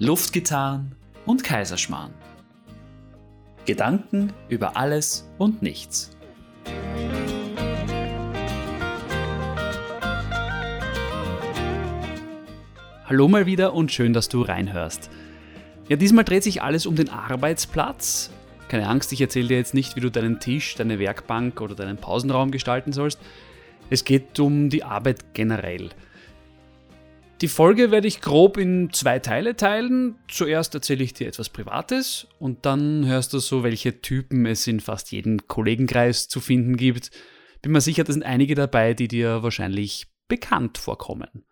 Luftgitarren und Kaiserschmarrn. Gedanken über alles und nichts. Hallo mal wieder und schön, dass du reinhörst. Ja, diesmal dreht sich alles um den Arbeitsplatz. Keine Angst, ich erzähle dir jetzt nicht, wie du deinen Tisch, deine Werkbank oder deinen Pausenraum gestalten sollst. Es geht um die Arbeit generell. Die Folge werde ich grob in zwei Teile teilen. Zuerst erzähle ich dir etwas Privates und dann hörst du so, welche Typen es in fast jedem Kollegenkreis zu finden gibt. Bin mir sicher, da sind einige dabei, die dir wahrscheinlich bekannt vorkommen.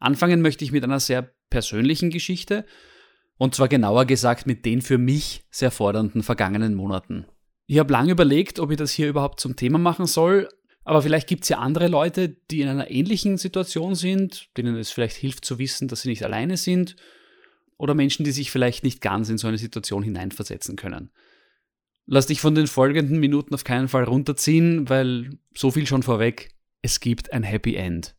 Anfangen möchte ich mit einer sehr persönlichen Geschichte und zwar genauer gesagt mit den für mich sehr fordernden vergangenen Monaten. Ich habe lange überlegt, ob ich das hier überhaupt zum Thema machen soll, aber vielleicht gibt es ja andere Leute, die in einer ähnlichen Situation sind, denen es vielleicht hilft zu wissen, dass sie nicht alleine sind. Oder Menschen, die sich vielleicht nicht ganz in so eine Situation hineinversetzen können. Lass dich von den folgenden Minuten auf keinen Fall runterziehen, weil so viel schon vorweg, es gibt ein Happy End.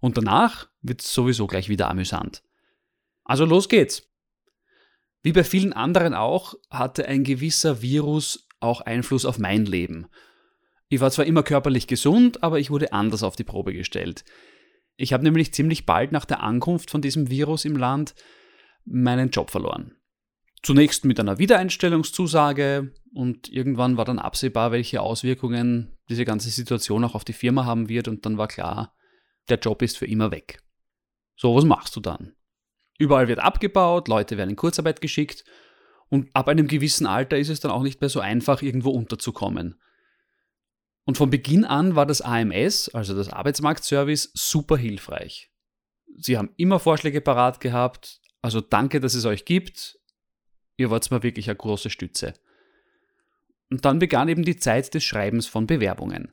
Und danach wird es sowieso gleich wieder amüsant. Also los geht's. Wie bei vielen anderen auch, hatte ein gewisser Virus auch Einfluss auf mein Leben – ich war zwar immer körperlich gesund, aber ich wurde anders auf die Probe gestellt. Ich habe nämlich ziemlich bald nach der Ankunft von diesem Virus im Land meinen Job verloren. Zunächst mit einer Wiedereinstellungszusage und irgendwann war dann absehbar, welche Auswirkungen diese ganze Situation auch auf die Firma haben wird und dann war klar, der Job ist für immer weg. So, was machst du dann? Überall wird abgebaut, Leute werden in Kurzarbeit geschickt und ab einem gewissen Alter ist es dann auch nicht mehr so einfach, irgendwo unterzukommen. Und von Beginn an war das AMS, also das Arbeitsmarktservice, super hilfreich. Sie haben immer Vorschläge parat gehabt, also danke, dass es euch gibt. Ihr wart mir wirklich eine große Stütze. Und dann begann eben die Zeit des Schreibens von Bewerbungen.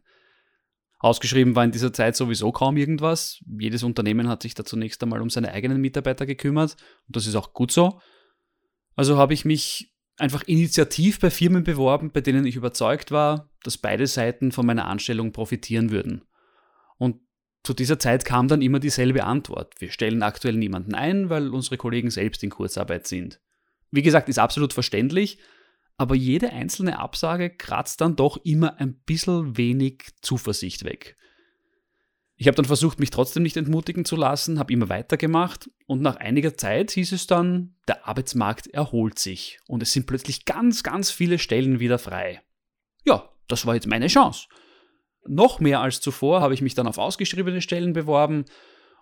Ausgeschrieben war in dieser Zeit sowieso kaum irgendwas. Jedes Unternehmen hat sich da zunächst einmal um seine eigenen Mitarbeiter gekümmert und das ist auch gut so. Also habe ich mich einfach initiativ bei Firmen beworben, bei denen ich überzeugt war, dass beide Seiten von meiner Anstellung profitieren würden. Und zu dieser Zeit kam dann immer dieselbe Antwort. Wir stellen aktuell niemanden ein, weil unsere Kollegen selbst in Kurzarbeit sind. Wie gesagt, ist absolut verständlich, aber jede einzelne Absage kratzt dann doch immer ein bisschen wenig Zuversicht weg. Ich habe dann versucht, mich trotzdem nicht entmutigen zu lassen, habe immer weitergemacht und nach einiger Zeit hieß es dann, der Arbeitsmarkt erholt sich und es sind plötzlich ganz, ganz viele Stellen wieder frei. Ja, das war jetzt meine Chance. Noch mehr als zuvor habe ich mich dann auf ausgeschriebene Stellen beworben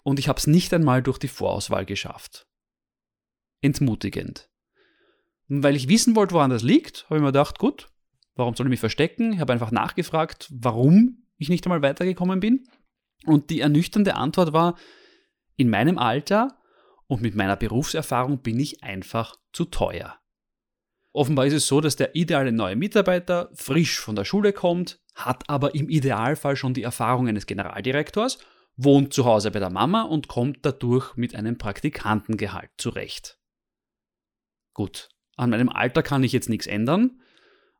und ich habe es nicht einmal durch die Vorauswahl geschafft. Entmutigend. Und weil ich wissen wollte, woran das liegt, habe ich mir gedacht, gut, warum soll ich mich verstecken? Ich habe einfach nachgefragt, warum ich nicht einmal weitergekommen bin und die ernüchternde Antwort war, in meinem Alter und mit meiner Berufserfahrung bin ich einfach zu teuer. Offenbar ist es so, dass der ideale neue Mitarbeiter frisch von der Schule kommt, hat aber im Idealfall schon die Erfahrung eines Generaldirektors, wohnt zu Hause bei der Mama und kommt dadurch mit einem Praktikantengehalt zurecht. Gut, an meinem Alter kann ich jetzt nichts ändern,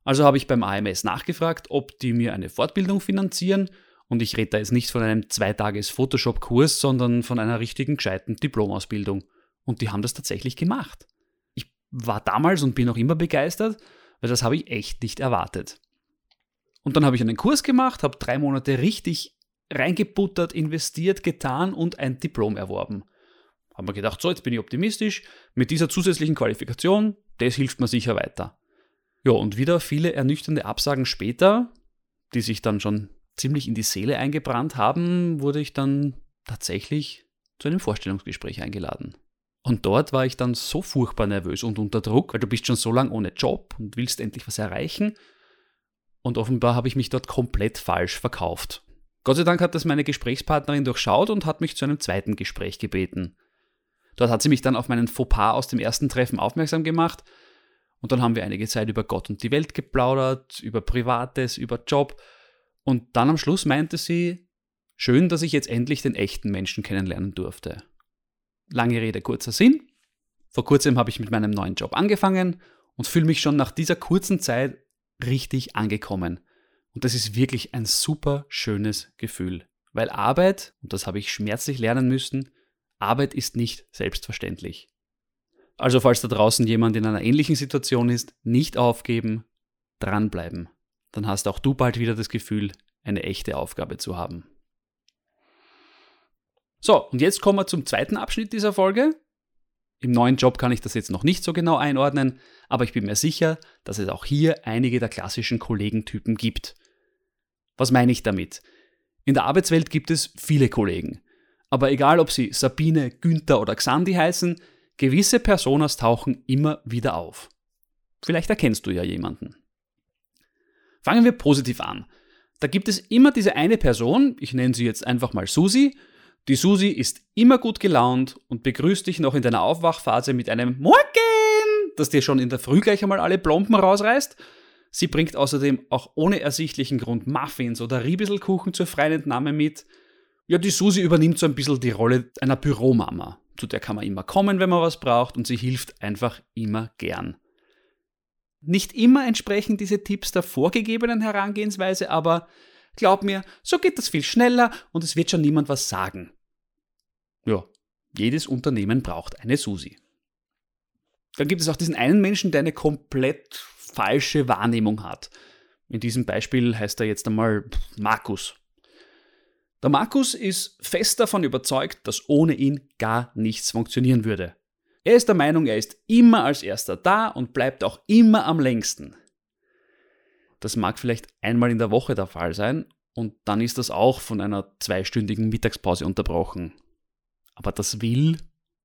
also habe ich beim AMS nachgefragt, ob die mir eine Fortbildung finanzieren und ich rede da jetzt nicht von einem Zweitages-Photoshop-Kurs, sondern von einer richtigen, gescheiten Diplomausbildung. Und die haben das tatsächlich gemacht. Ich war damals und bin auch immer begeistert, weil das habe ich echt nicht erwartet. Und dann habe ich einen Kurs gemacht, habe drei Monate richtig reingebuttert, investiert, getan und ein Diplom erworben. Haben wir gedacht, so, jetzt bin ich optimistisch. Mit dieser zusätzlichen Qualifikation, das hilft mir sicher weiter. Ja, und wieder viele ernüchternde Absagen später, die sich dann schon ziemlich in die Seele eingebrannt haben, wurde ich dann tatsächlich zu einem Vorstellungsgespräch eingeladen. Und dort war ich dann so furchtbar nervös und unter Druck, weil du bist schon so lange ohne Job und willst endlich was erreichen. Und offenbar habe ich mich dort komplett falsch verkauft. Gott sei Dank hat das meine Gesprächspartnerin durchschaut und hat mich zu einem zweiten Gespräch gebeten. Dort hat sie mich dann auf meinen Fauxpas aus dem ersten Treffen aufmerksam gemacht und dann haben wir einige Zeit über Gott und die Welt geplaudert, über Privates, über Job und dann am Schluss meinte sie, schön, dass ich jetzt endlich den echten Menschen kennenlernen durfte. Lange Rede, kurzer Sinn. Vor kurzem habe ich mit meinem neuen Job angefangen und fühle mich schon nach dieser kurzen Zeit richtig angekommen. Und das ist wirklich ein super schönes Gefühl, weil Arbeit, und das habe ich schmerzlich lernen müssen, Arbeit ist nicht selbstverständlich. Also falls da draußen jemand in einer ähnlichen Situation ist, nicht aufgeben, dranbleiben. Dann hast auch du bald wieder das Gefühl, eine echte Aufgabe zu haben. So, und jetzt kommen wir zum zweiten Abschnitt dieser Folge. Im neuen Job kann ich das jetzt noch nicht so genau einordnen, aber ich bin mir sicher, dass es auch hier einige der klassischen Kollegentypen gibt. Was meine ich damit? In der Arbeitswelt gibt es viele Kollegen. Aber egal, ob sie Sabine, Günther oder Xandi heißen, gewisse Personas tauchen immer wieder auf. Vielleicht erkennst du ja jemanden. Fangen wir positiv an. Da gibt es immer diese eine Person, ich nenne sie jetzt einfach mal Susi, die Susi ist immer gut gelaunt und begrüßt dich noch in deiner Aufwachphase mit einem Morgen, das dir schon in der Früh gleich einmal alle Plomben rausreißt. Sie bringt außerdem auch ohne ersichtlichen Grund Muffins oder Riebiselkuchen zur freien Entnahme mit. Ja, die Susi übernimmt so ein bisschen die Rolle einer Büromama. Zu der kann man immer kommen, wenn man was braucht und sie hilft einfach immer gern. Nicht immer entsprechen diese Tipps der vorgegebenen Herangehensweise, aber glaub mir, so geht das viel schneller und es wird schon niemand was sagen. Ja, jedes Unternehmen braucht eine Susi. Dann gibt es auch diesen einen Menschen, der eine komplett falsche Wahrnehmung hat. In diesem Beispiel heißt er jetzt einmal Markus. Der Markus ist fest davon überzeugt, dass ohne ihn gar nichts funktionieren würde. Er ist der Meinung, er ist immer als erster da und bleibt auch immer am längsten. Das mag vielleicht einmal in der Woche der Fall sein und dann ist das auch von einer zweistündigen Mittagspause unterbrochen. Aber das will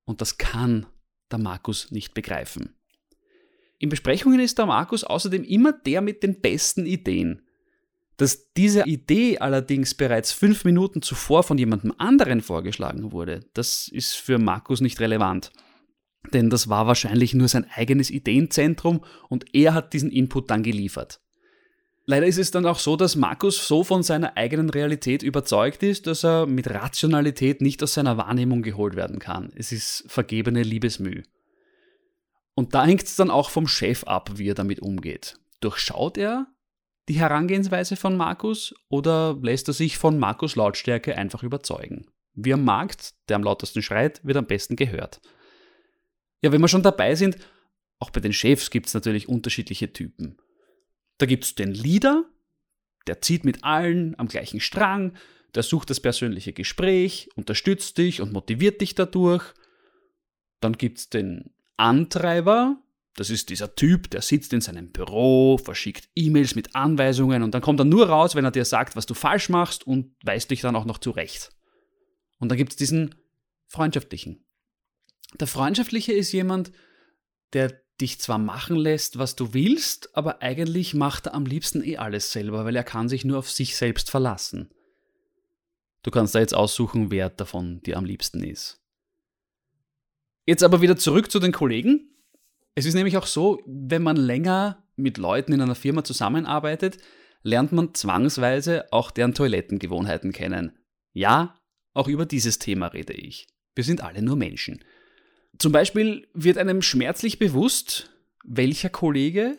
und das kann der Markus nicht begreifen. In Besprechungen ist der Markus außerdem immer der mit den besten Ideen. Dass diese Idee allerdings bereits fünf Minuten zuvor von jemandem anderen vorgeschlagen wurde, das ist für Markus nicht relevant. Denn das war wahrscheinlich nur sein eigenes Ideenzentrum und er hat diesen Input dann geliefert. Leider ist es dann auch so, dass Markus so von seiner eigenen Realität überzeugt ist, dass er mit Rationalität nicht aus seiner Wahrnehmung geholt werden kann. Es ist vergebene Liebesmüh. Und da hängt es dann auch vom Chef ab, wie er damit umgeht. Durchschaut er die Herangehensweise von Markus oder lässt er sich von Markus Lautstärke einfach überzeugen? Wie am Markt, der am lautesten schreit, wird am besten gehört. Ja, wenn wir schon dabei sind, auch bei den Chefs gibt es natürlich unterschiedliche Typen. Da gibt es den Leader, der zieht mit allen am gleichen Strang, der sucht das persönliche Gespräch, unterstützt dich und motiviert dich dadurch. Dann gibt es den Antreiber, das ist dieser Typ, der sitzt in seinem Büro, verschickt E-Mails mit Anweisungen und dann kommt er nur raus, wenn er dir sagt, was du falsch machst und weist dich dann auch noch zurecht. Und dann gibt es diesen freundschaftlichen. Der freundschaftliche ist jemand, der dich zwar machen lässt, was du willst, aber eigentlich macht er am liebsten eh alles selber, weil er kann sich nur auf sich selbst verlassen. Du kannst da jetzt aussuchen, wer davon dir am liebsten ist. Jetzt aber wieder zurück zu den Kollegen. Es ist nämlich auch so, wenn man länger mit Leuten in einer Firma zusammenarbeitet, lernt man zwangsweise auch deren Toilettengewohnheiten kennen. Ja, auch über dieses Thema rede ich. Wir sind alle nur Menschen. Zum Beispiel wird einem schmerzlich bewusst, welcher Kollege,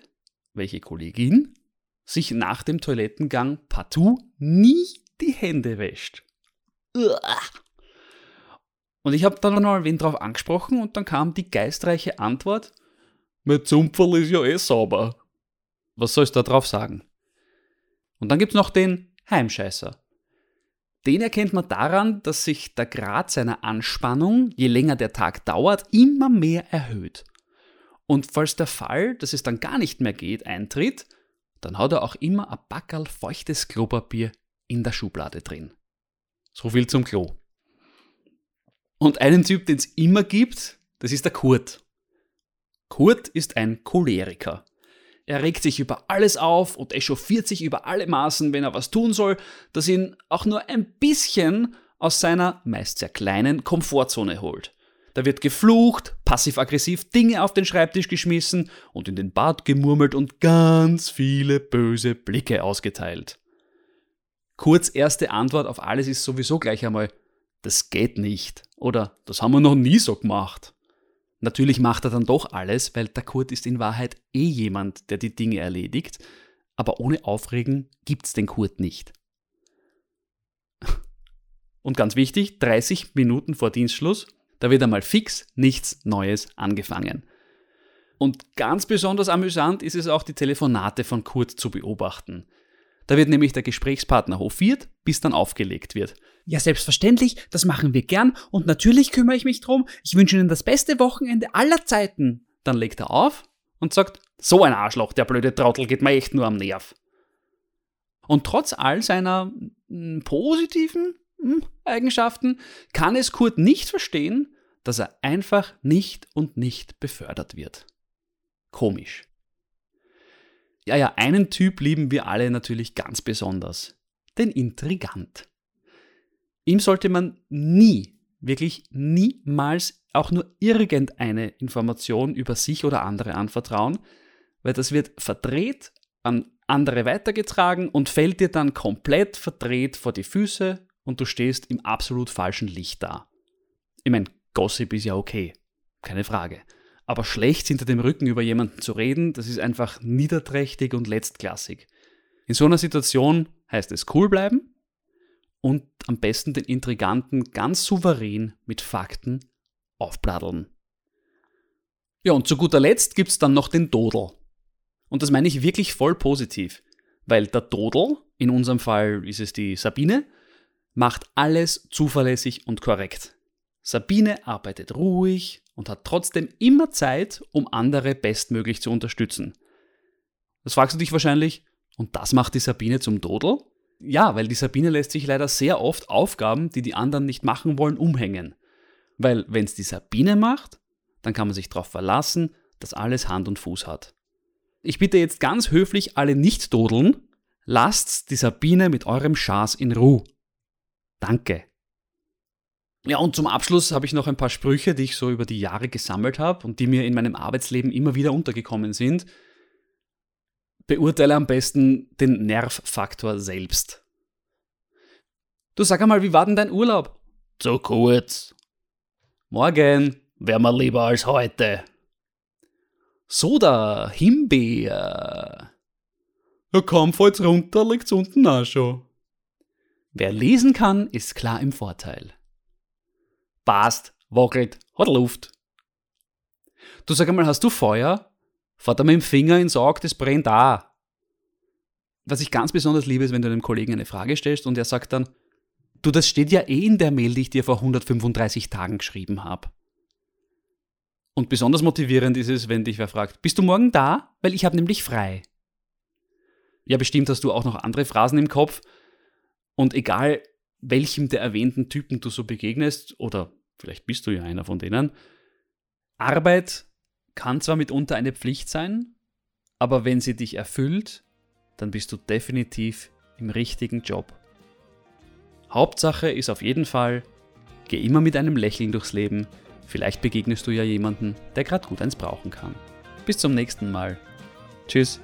welche Kollegin sich nach dem Toilettengang partout nie die Hände wäscht. Und ich habe dann mal wen drauf angesprochen und dann kam die geistreiche Antwort, mein Zumpferl ist ja eh sauber. Was soll ich da drauf sagen? Und dann gibt's noch den Heimscheißer. Den erkennt man daran, dass sich der Grad seiner Anspannung, je länger der Tag dauert, immer mehr erhöht. Und falls der Fall, dass es dann gar nicht mehr geht, eintritt, dann hat er auch immer ein Backerl feuchtes Klopapier in der Schublade drin. So viel zum Klo. Und einen Typ, den es immer gibt, das ist der Kurt. Kurt ist ein Choleriker. Er regt sich über alles auf und echauffiert sich über alle Maßen, wenn er was tun soll, das ihn auch nur ein bisschen aus seiner meist sehr kleinen Komfortzone holt. Da wird geflucht, passiv-aggressiv Dinge auf den Schreibtisch geschmissen und in den Bart gemurmelt und ganz viele böse Blicke ausgeteilt. Kurz erste Antwort auf alles ist sowieso gleich einmal, das geht nicht oder das haben wir noch nie so gemacht. Natürlich macht er dann doch alles, weil der Kurt ist in Wahrheit eh jemand, der die Dinge erledigt, aber ohne Aufregen gibt's den Kurt nicht. Und ganz wichtig, 30 Minuten vor Dienstschluss Da wird einmal fix nichts Neues angefangen. Und ganz besonders amüsant ist es auch, die Telefonate von Kurt zu beobachten. Da wird nämlich der Gesprächspartner hofiert, bis dann aufgelegt wird. Ja, selbstverständlich, das machen wir gern und natürlich kümmere ich mich drum. Ich wünsche Ihnen das beste Wochenende aller Zeiten. Dann legt er auf und sagt, so ein Arschloch, der blöde Trottel geht mir echt nur am Nerv. Und trotz all seiner hm, positiven hm, Eigenschaften kann es Kurt nicht verstehen, dass er einfach nicht und nicht befördert wird. Komisch. Ja, ja, einen Typ lieben wir alle natürlich ganz besonders. Den Intrigant. Ihm sollte man nie, wirklich niemals auch nur irgendeine Information über sich oder andere anvertrauen, weil das wird verdreht an andere weitergetragen und fällt dir dann komplett verdreht vor die Füße und du stehst im absolut falschen Licht da. Ich meine, Gossip ist ja okay, keine Frage. Aber schlecht hinter dem Rücken über jemanden zu reden, das ist einfach niederträchtig und letztklassig. In so einer Situation heißt es cool bleiben und am besten den Intriganten ganz souverän mit Fakten aufbladdeln. Ja, und zu guter Letzt gibt es dann noch den Dodel. Und das meine ich wirklich voll positiv, weil der Dodel, in unserem Fall ist es die Sabine, macht alles zuverlässig und korrekt. Sabine arbeitet ruhig und hat trotzdem immer Zeit, um andere bestmöglich zu unterstützen. Das fragst du dich wahrscheinlich, und das macht die Sabine zum Dodel? Ja, weil die Sabine lässt sich leider sehr oft Aufgaben, die die anderen nicht machen wollen, umhängen. Weil wenn es die Sabine macht, dann kann man sich darauf verlassen, dass alles Hand und Fuß hat. Ich bitte jetzt ganz höflich alle nicht dodeln, lasst die Sabine mit eurem Schaß in Ruhe. Danke. Ja, und zum Abschluss habe ich noch ein paar Sprüche, die ich so über die Jahre gesammelt habe und die mir in meinem Arbeitsleben immer wieder untergekommen sind. Beurteile am besten den Nervfaktor selbst. Du sag einmal, wie war denn dein Urlaub? Zu kurz. Morgen. Wär mir lieber als heute. Soda, Himbeer. Ja, kaum fällt's runter, liegt's unten auch schon. Wer lesen kann, ist klar im Vorteil. Passt, wackelt, hat Luft. Du sag einmal, hast du Feuer? Fahrt er mit dem Finger ins Auge, das brennt auch. Was ich ganz besonders liebe, ist, wenn du einem Kollegen eine Frage stellst und er sagt dann, du, das steht ja eh in der Mail, die ich dir vor 135 Tagen geschrieben habe. Und besonders motivierend ist es, wenn dich wer fragt, bist du morgen da? Weil ich habe nämlich frei. Ja, bestimmt hast du auch noch andere Phrasen im Kopf. Und egal, welchem der erwähnten Typen du so begegnest, oder vielleicht bist du ja einer von denen, Arbeit kann zwar mitunter eine Pflicht sein, aber wenn sie dich erfüllt, dann bist du definitiv im richtigen Job. Hauptsache ist auf jeden Fall, geh immer mit einem Lächeln durchs Leben, Vielleicht begegnest du ja jemanden, der gerade gut eins brauchen kann. Bis zum nächsten Mal. Tschüss.